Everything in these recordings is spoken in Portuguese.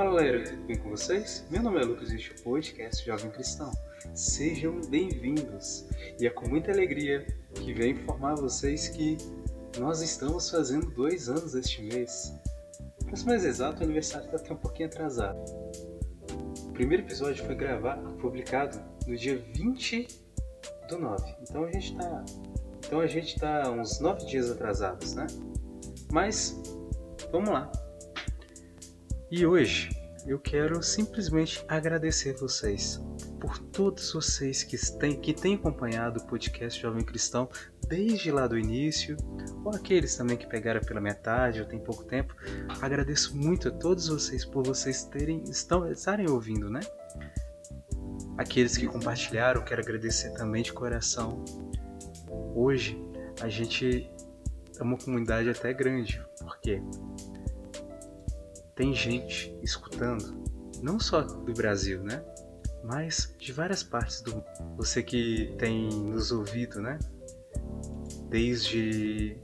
Fala galera, tudo bem com vocês? Meu nome é Lucas e este é o podcast Jovem Cristão. Sejam bem-vindos e é com muita alegria que venho informar vocês que nós estamos fazendo dois anos este mês. Para ser mais exato, o aniversário está até um pouquinho atrasado. O primeiro episódio foi gravado, publicado no dia 20 do 9. Então a gente está então a gente tá uns 9 dias atrasados, né? Mas vamos lá. E hoje eu quero simplesmente agradecer vocês por todos vocês que têm, que têm acompanhado o podcast Jovem Cristão desde lá do início, ou aqueles também que pegaram pela metade ou tem pouco tempo. Agradeço muito a todos vocês por vocês terem estão, estarem ouvindo, né? Aqueles que compartilharam, quero agradecer também de coração. Hoje a gente é uma comunidade até grande, porque tem gente escutando, não só do Brasil, né? Mas de várias partes do mundo. Você que tem nos ouvido, né? Desde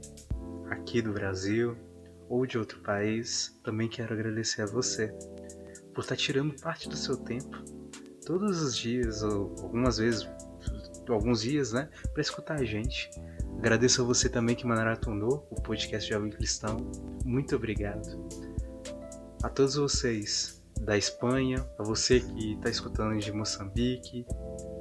aqui do Brasil ou de outro país, também quero agradecer a você por estar tirando parte do seu tempo, todos os dias, ou algumas vezes, alguns dias, né? Para escutar a gente. Agradeço a você também que maratonou o podcast Jovem Cristão. Muito obrigado a todos vocês da Espanha, a você que está escutando de Moçambique,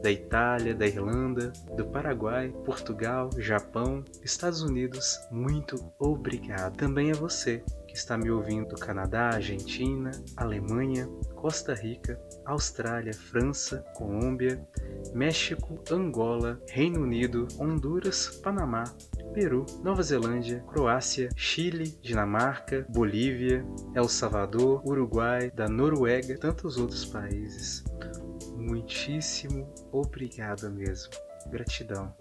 da Itália, da Irlanda, do Paraguai, Portugal, Japão, Estados Unidos, muito obrigado. Também a você que está me ouvindo do Canadá, Argentina, Alemanha, Costa Rica, Austrália, França, Colômbia, México, Angola, Reino Unido, Honduras, Panamá, Peru, Nova Zelândia, Croácia, Chile, Dinamarca, Bolívia, El Salvador, Uruguai, da Noruega tantos outros países. Muitíssimo obrigado mesmo. Gratidão.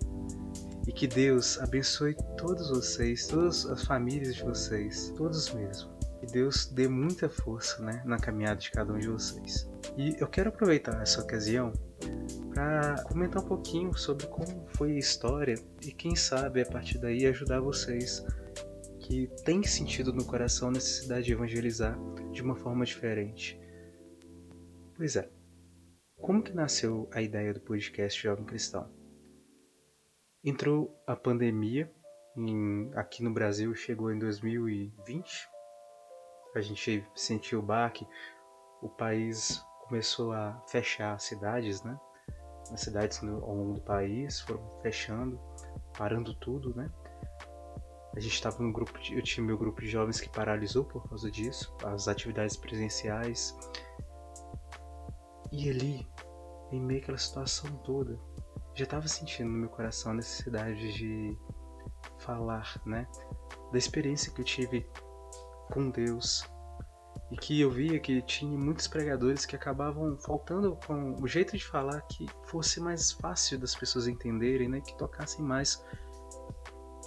E que Deus abençoe todos vocês, todas as famílias de vocês, todos mesmo. Que Deus dê muita força né, na caminhada de cada um de vocês. E eu quero aproveitar essa ocasião para comentar um pouquinho sobre como foi a história e quem sabe a partir daí ajudar vocês que têm sentido no coração a necessidade de evangelizar de uma forma diferente. Pois é, como que nasceu a ideia do podcast Jovem Cristão? Entrou a pandemia em, aqui no Brasil, chegou em 2020. A gente sentiu o baque, o país começou a fechar cidades, né? nas cidades ao longo do país, foram fechando, parando tudo, né? A gente estava no grupo, de, eu tinha meu grupo de jovens que paralisou por causa disso, as atividades presenciais. E ali, em meio àquela situação toda, já estava sentindo no meu coração a necessidade de falar, né? Da experiência que eu tive com Deus, e que eu via que tinha muitos pregadores que acabavam faltando com o jeito de falar que fosse mais fácil das pessoas entenderem, né, que tocassem mais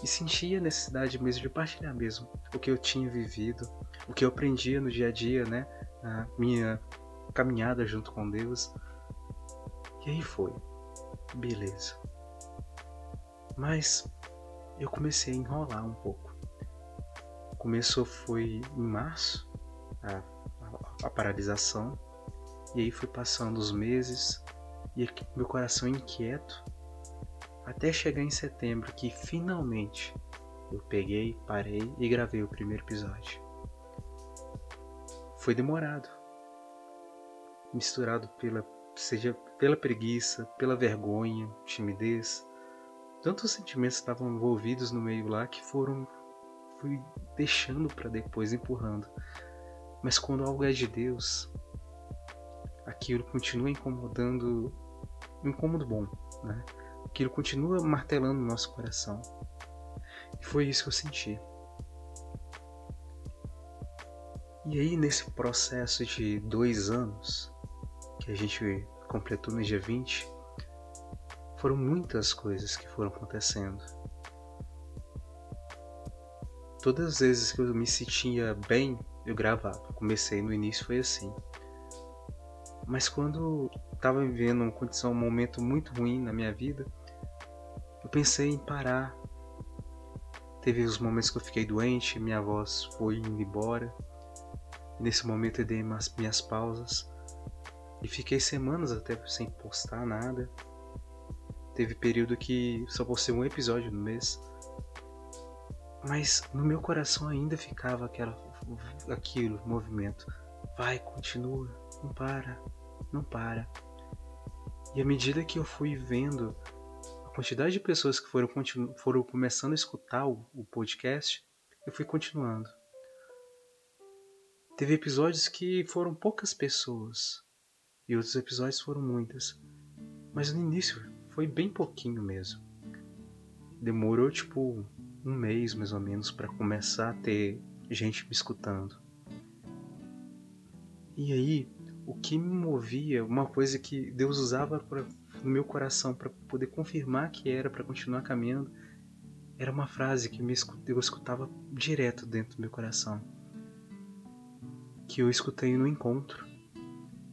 e sentia a necessidade mesmo de partilhar mesmo o que eu tinha vivido, o que eu aprendia no dia a dia, né, na minha caminhada junto com Deus. E aí foi, beleza. Mas eu comecei a enrolar um pouco. Começou foi em março a, a, paralisação. E aí fui passando os meses e meu coração inquieto até chegar em setembro que finalmente eu peguei, parei e gravei o primeiro episódio. Foi demorado, misturado pela seja pela preguiça, pela vergonha, timidez, tantos sentimentos estavam envolvidos no meio lá que foram fui deixando para depois empurrando. Mas quando algo é de Deus, aquilo continua incomodando, um incômodo bom, né? Aquilo continua martelando no nosso coração. E foi isso que eu senti. E aí, nesse processo de dois anos, que a gente completou no dia 20, foram muitas coisas que foram acontecendo. Todas as vezes que eu me sentia bem, eu gravava. Comecei no início foi assim. Mas quando estava vivendo uma condição, um momento muito ruim na minha vida, eu pensei em parar. Teve os momentos que eu fiquei doente, minha voz foi indo embora. Nesse momento eu dei as minhas pausas e fiquei semanas até sem postar nada. Teve período que só postei um episódio no mês. Mas no meu coração ainda ficava aquela, aquilo, movimento. Vai, continua, não para, não para. E à medida que eu fui vendo a quantidade de pessoas que foram, foram começando a escutar o, o podcast, eu fui continuando. Teve episódios que foram poucas pessoas e outros episódios foram muitas. Mas no início foi bem pouquinho mesmo. Demorou tipo um mês mais ou menos para começar a ter gente me escutando. E aí, o que me movia, uma coisa que Deus usava pra, no meu coração para poder confirmar que era para continuar caminhando, era uma frase que eu escutava direto dentro do meu coração que eu escutei no encontro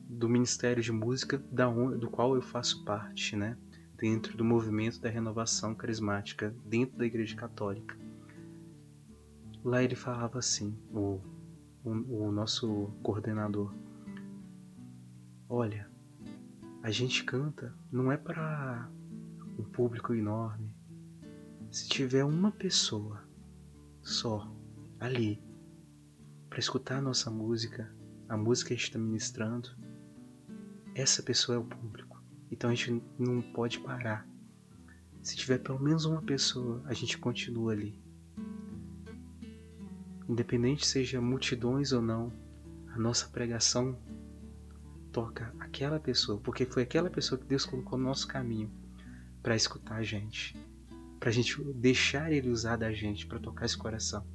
do Ministério de Música da do qual eu faço parte, né? Dentro do movimento da renovação carismática dentro da Igreja Católica. Lá ele falava assim, o, o, o nosso coordenador: Olha, a gente canta não é para um público enorme. Se tiver uma pessoa só ali para escutar a nossa música, a música que a gente está ministrando, essa pessoa é o público. Então a gente não pode parar. Se tiver pelo menos uma pessoa, a gente continua ali. Independente seja multidões ou não, a nossa pregação toca aquela pessoa, porque foi aquela pessoa que Deus colocou no nosso caminho para escutar a gente, para a gente deixar Ele usar da gente para tocar esse coração.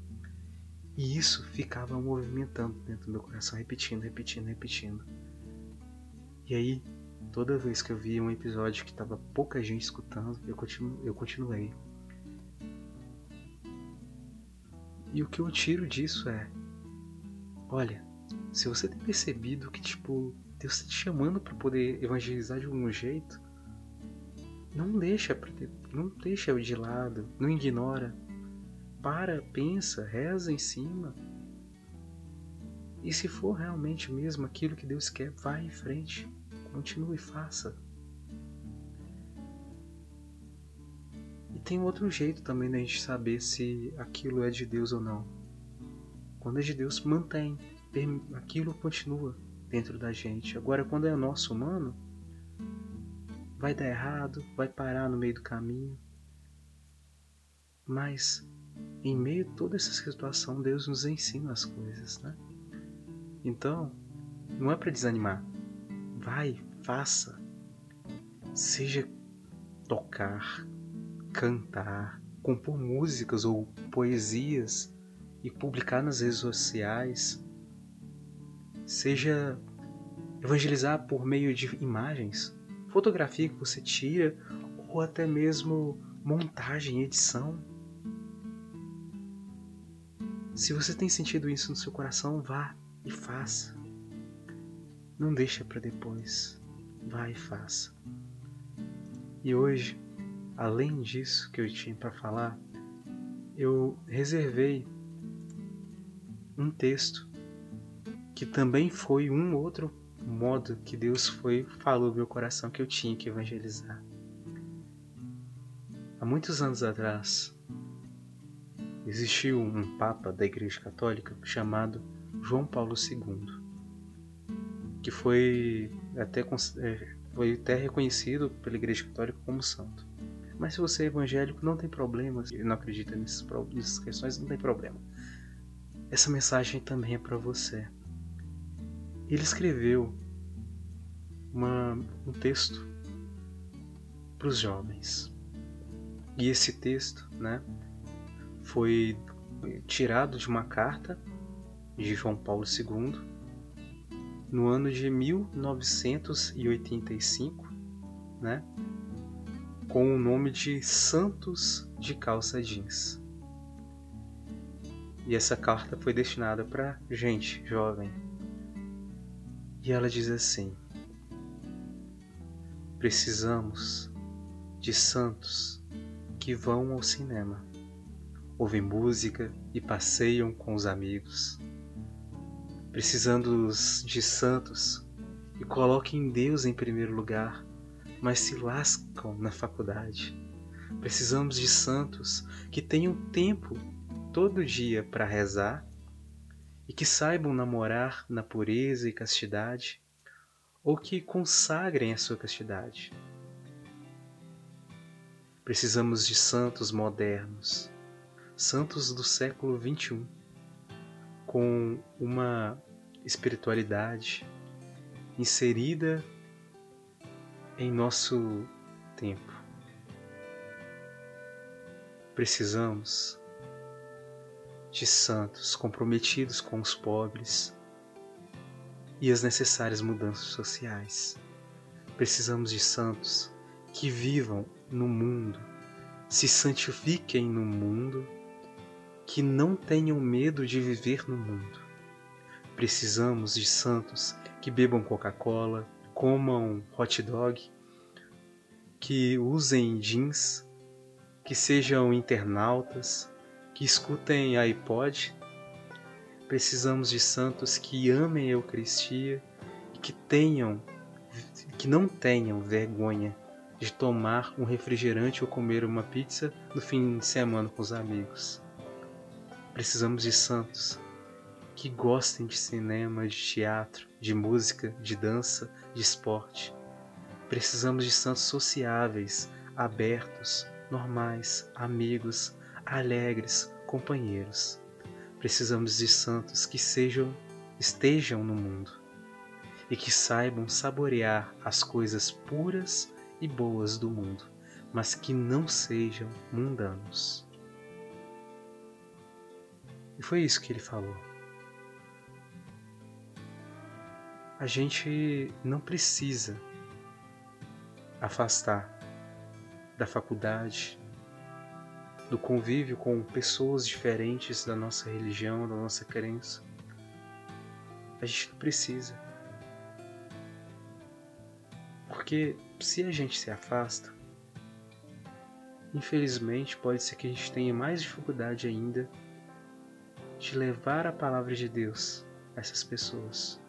E isso ficava movimentando dentro do meu coração, repetindo, repetindo, repetindo. E aí, toda vez que eu via um episódio que tava pouca gente escutando, eu, continu eu continuei. E o que eu tiro disso é: olha, se você tem percebido que, tipo, Deus está te chamando para poder evangelizar de algum jeito, não deixa, não deixa de lado, não ignora, para, pensa, reza em cima. E se for realmente mesmo aquilo que Deus quer, vá em frente, continue e faça. E tem outro jeito também da gente saber se aquilo é de Deus ou não. Quando é de Deus, mantém, aquilo continua dentro da gente. Agora, quando é nosso humano, vai dar errado, vai parar no meio do caminho. Mas em meio a toda essa situação, Deus nos ensina as coisas, né? Então, não é para desanimar. Vai, faça. Seja tocar, cantar, compor músicas ou poesias e publicar nas redes sociais. Seja evangelizar por meio de imagens, fotografia que você tira ou até mesmo montagem, edição se você tem sentido isso no seu coração, vá e faça. Não deixa para depois. Vá e faça. E hoje, além disso que eu tinha para falar, eu reservei um texto que também foi um outro modo que Deus foi falou no meu coração que eu tinha que evangelizar. Há muitos anos atrás, existiu um papa da Igreja Católica chamado João Paulo II, que foi até, é, foi até reconhecido pela Igreja Católica como santo. Mas se você é evangélico, não tem problema, e não acredita nessas, nessas questões, não tem problema. Essa mensagem também é para você. Ele escreveu uma, um texto para os jovens. E esse texto, né, foi tirado de uma carta de João Paulo II no ano de 1985, né? Com o nome de Santos de Calça Jeans. E essa carta foi destinada para gente jovem. E ela diz assim: Precisamos de santos que vão ao cinema ouvem música e passeiam com os amigos. Precisando de santos que coloquem Deus em primeiro lugar, mas se lascam na faculdade. Precisamos de santos que tenham tempo todo dia para rezar e que saibam namorar na pureza e castidade, ou que consagrem a sua castidade. Precisamos de santos modernos, santos do século XXI, com uma espiritualidade inserida em nosso tempo. Precisamos de santos comprometidos com os pobres e as necessárias mudanças sociais. Precisamos de santos que vivam no mundo, se santifiquem no mundo, que não tenham medo de viver no mundo. Precisamos de santos que bebam Coca-Cola, comam hot dog, que usem jeans, que sejam internautas, que escutem iPod. Precisamos de santos que amem a Eucaristia e que tenham que não tenham vergonha de tomar um refrigerante ou comer uma pizza no fim de semana com os amigos. Precisamos de santos que gostem de cinema, de teatro, de música, de dança, de esporte. Precisamos de santos sociáveis, abertos, normais, amigos, alegres, companheiros. Precisamos de santos que sejam estejam no mundo e que saibam saborear as coisas puras e boas do mundo, mas que não sejam mundanos. E foi isso que ele falou. A gente não precisa afastar da faculdade, do convívio com pessoas diferentes da nossa religião, da nossa crença. A gente não precisa. Porque se a gente se afasta, infelizmente pode ser que a gente tenha mais dificuldade ainda de levar a palavra de Deus a essas pessoas.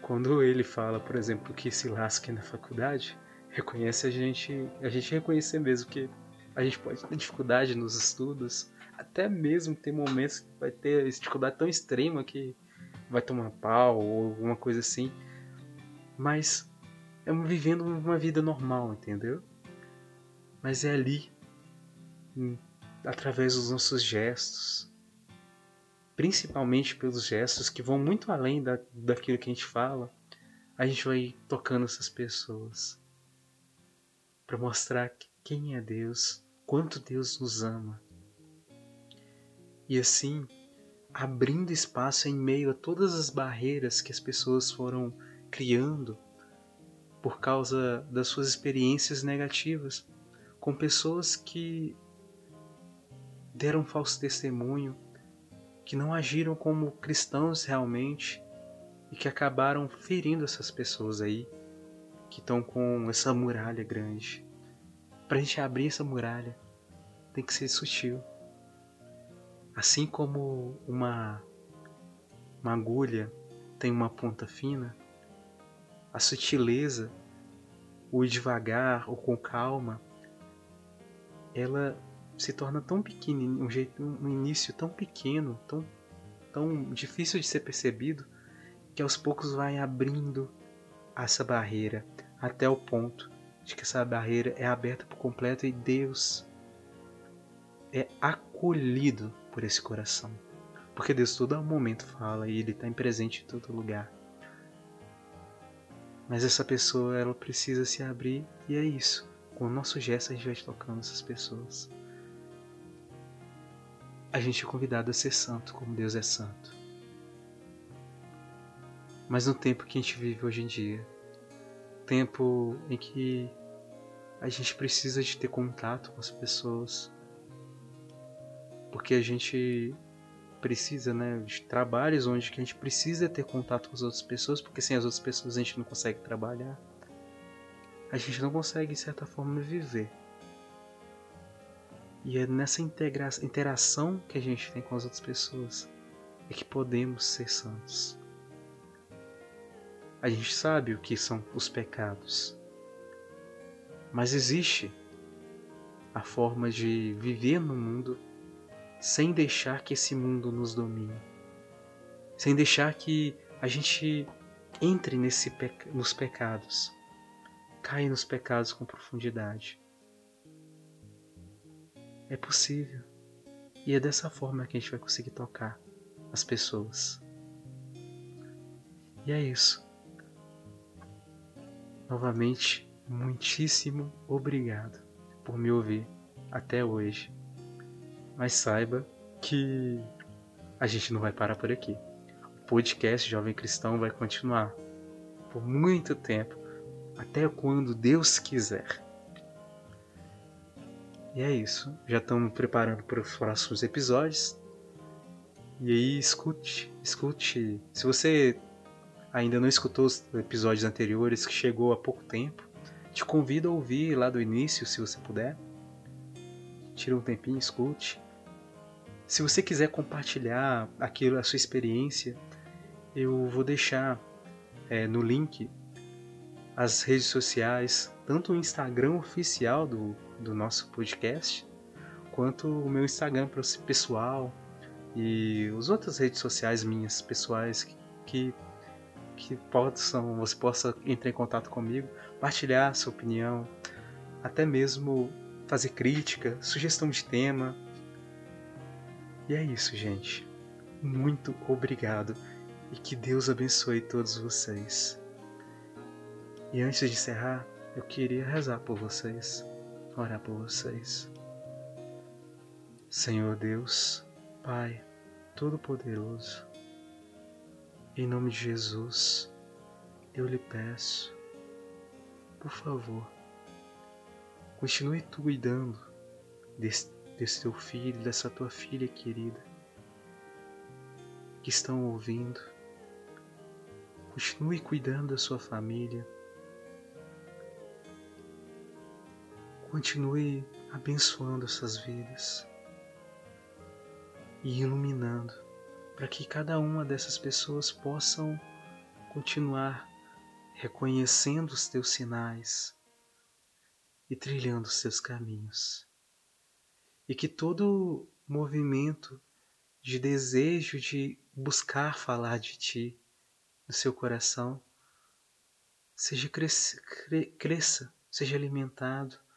Quando ele fala, por exemplo, que se lasque na faculdade, reconhece a gente, a gente reconhecer mesmo que a gente pode ter dificuldade nos estudos, até mesmo ter momentos que vai ter dificuldade tão extrema que vai tomar pau ou alguma coisa assim, mas é vivendo uma vida normal, entendeu? Mas é ali, através dos nossos gestos, principalmente pelos gestos que vão muito além da, daquilo que a gente fala, a gente vai tocando essas pessoas para mostrar quem é Deus, quanto Deus nos ama. E assim, abrindo espaço em meio a todas as barreiras que as pessoas foram criando por causa das suas experiências negativas com pessoas que deram falso testemunho, que não agiram como cristãos realmente e que acabaram ferindo essas pessoas aí que estão com essa muralha grande. Para a gente abrir essa muralha, tem que ser sutil. Assim como uma, uma agulha tem uma ponta fina, a sutileza, o devagar ou com calma, ela se torna tão pequena, um jeito, um início tão pequeno, tão, tão difícil de ser percebido, que aos poucos vai abrindo essa barreira até o ponto de que essa barreira é aberta por completo e Deus é acolhido por esse coração. Porque Deus todo momento fala e Ele está presente em todo lugar. Mas essa pessoa ela precisa se abrir e é isso. Com o nosso gesto a gente vai tocando essas pessoas. A gente é convidado a ser santo como Deus é santo. Mas no tempo que a gente vive hoje em dia, tempo em que a gente precisa de ter contato com as pessoas, porque a gente precisa, né, de trabalhos onde que a gente precisa ter contato com as outras pessoas, porque sem as outras pessoas a gente não consegue trabalhar. A gente não consegue, de certa forma, viver. E é nessa interação que a gente tem com as outras pessoas é que podemos ser santos. A gente sabe o que são os pecados, mas existe a forma de viver no mundo sem deixar que esse mundo nos domine, sem deixar que a gente entre nesse nos pecados, caia nos pecados com profundidade. É possível. E é dessa forma que a gente vai conseguir tocar as pessoas. E é isso. Novamente, muitíssimo obrigado por me ouvir até hoje. Mas saiba que a gente não vai parar por aqui. O podcast Jovem Cristão vai continuar por muito tempo, até quando Deus quiser. E é isso. Já estamos preparando para os próximos episódios. E aí, escute, escute. Se você ainda não escutou os episódios anteriores, que chegou há pouco tempo, te convido a ouvir lá do início, se você puder. Tira um tempinho, escute. Se você quiser compartilhar aquilo, a sua experiência, eu vou deixar é, no link as redes sociais, tanto o Instagram oficial do, do nosso podcast, quanto o meu Instagram pessoal e as outras redes sociais minhas pessoais que, que, possam, você possa entrar em contato comigo, partilhar sua opinião, até mesmo fazer crítica, sugestão de tema. E é isso, gente. Muito obrigado e que Deus abençoe todos vocês. E antes de encerrar, eu queria rezar por vocês, orar por vocês. Senhor Deus, Pai Todo-Poderoso, em nome de Jesus, eu lhe peço, por favor, continue tu cuidando desse, desse teu filho, dessa tua filha querida, que estão ouvindo. Continue cuidando da sua família Continue abençoando essas vidas e iluminando para que cada uma dessas pessoas possam continuar reconhecendo os teus sinais e trilhando os teus caminhos. E que todo movimento de desejo de buscar falar de ti no seu coração seja cresça, cresça seja alimentado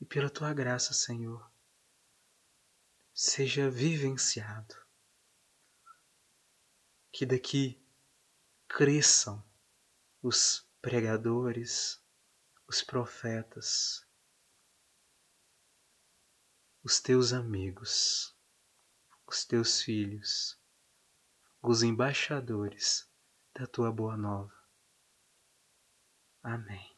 e pela tua graça, Senhor, seja vivenciado. Que daqui cresçam os pregadores, os profetas, os teus amigos, os teus filhos, os embaixadores da tua boa nova. Amém.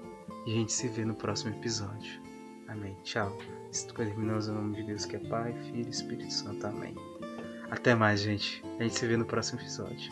e a gente se vê no próximo episódio. Amém. Tchau. Terminamos em nome de Deus que é Pai, Filho e Espírito Santo. Amém. Até mais, gente. A gente se vê no próximo episódio.